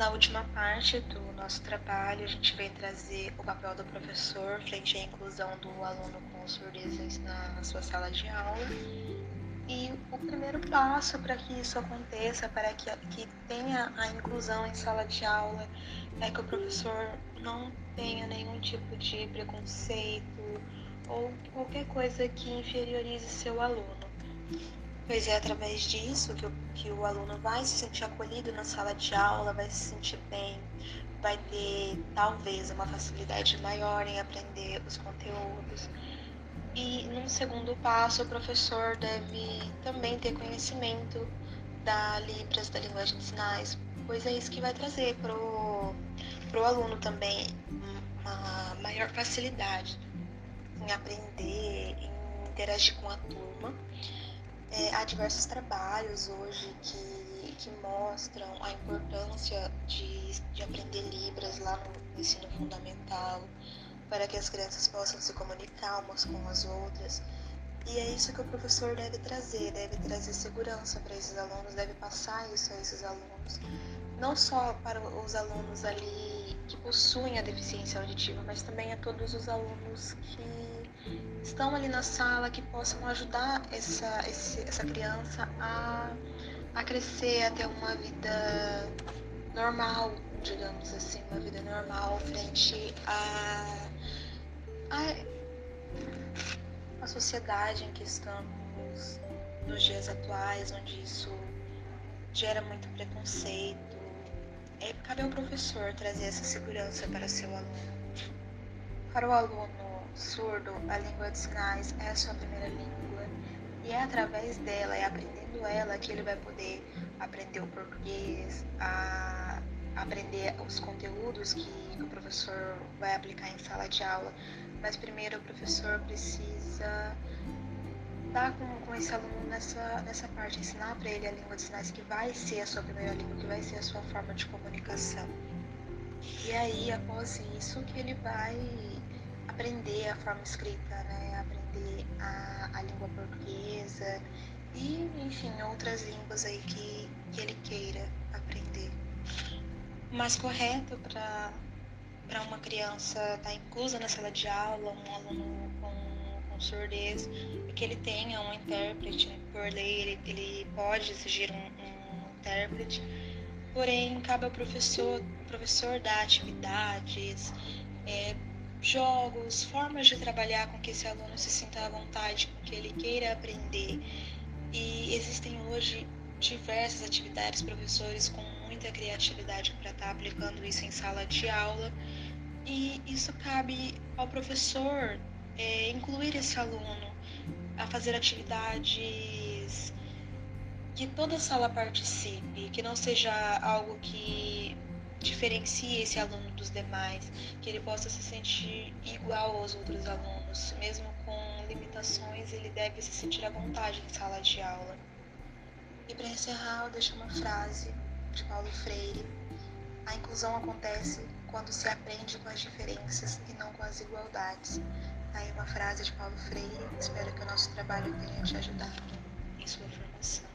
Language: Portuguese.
Na última parte do nosso trabalho, a gente vem trazer o papel do professor frente à inclusão do aluno com surdez na sua sala de aula. E o primeiro passo para que isso aconteça, para que, que tenha a inclusão em sala de aula, é que o professor não tenha nenhum tipo de preconceito ou qualquer coisa que inferiorize seu aluno. Pois é através disso que o, que o aluno vai se sentir acolhido na sala de aula, vai se sentir bem, vai ter talvez uma facilidade maior em aprender os conteúdos. E num segundo passo, o professor deve também ter conhecimento da Libras, da linguagem de sinais, pois é isso que vai trazer para o aluno também uma maior facilidade em aprender, em interagir com a turma. É, há diversos trabalhos hoje que, que mostram a importância de, de aprender Libras lá no ensino fundamental, para que as crianças possam se comunicar umas com as outras. E é isso que o professor deve trazer, deve trazer segurança para esses alunos, deve passar isso a esses alunos, não só para os alunos ali que possuem a deficiência auditiva, mas também a todos os alunos que estão ali na sala, que possam ajudar essa, essa criança a, a crescer, a ter uma vida normal, digamos assim, uma vida normal frente a, sociedade em que estamos nos dias atuais, onde isso gera muito preconceito é, cabe ao professor trazer essa segurança para seu aluno. Para o aluno surdo, a língua de sinais é a sua primeira língua e é através dela, é aprendendo ela que ele vai poder aprender o português, a aprender os conteúdos que, o professor vai aplicar em sala de aula. Mas primeiro o professor precisa estar com, com esse aluno nessa, nessa parte, ensinar para ele a língua de sinais que vai ser a sua primeira língua, que vai ser a sua forma de comunicação. E aí, após isso, que ele vai aprender a forma escrita, né? aprender a, a língua portuguesa e, enfim, outras línguas aí que, que ele queira aprender. Mais correto para uma criança estar tá inclusa na sala de aula, um aluno com surdez e que ele tenha um intérprete. Né? Por lei, ele, ele pode exigir um, um intérprete, porém, cabe ao professor, professor dar atividades, é, jogos, formas de trabalhar com que esse aluno se sinta à vontade, com que ele queira aprender. E existem hoje diversas atividades, professores com muita criatividade para estar tá aplicando isso em sala de aula. E isso cabe ao professor é, incluir esse aluno a fazer atividades que toda sala participe, que não seja algo que diferencie esse aluno dos demais, que ele possa se sentir igual aos outros alunos, mesmo com limitações, ele deve se sentir à vontade em sala de aula. E para encerrar, eu deixo uma frase de Paulo Freire: A inclusão acontece quando se aprende com as diferenças e não com as igualdades. Aí uma frase de Paulo Freire. Espero que o nosso trabalho tenha te ajudado em sua formação.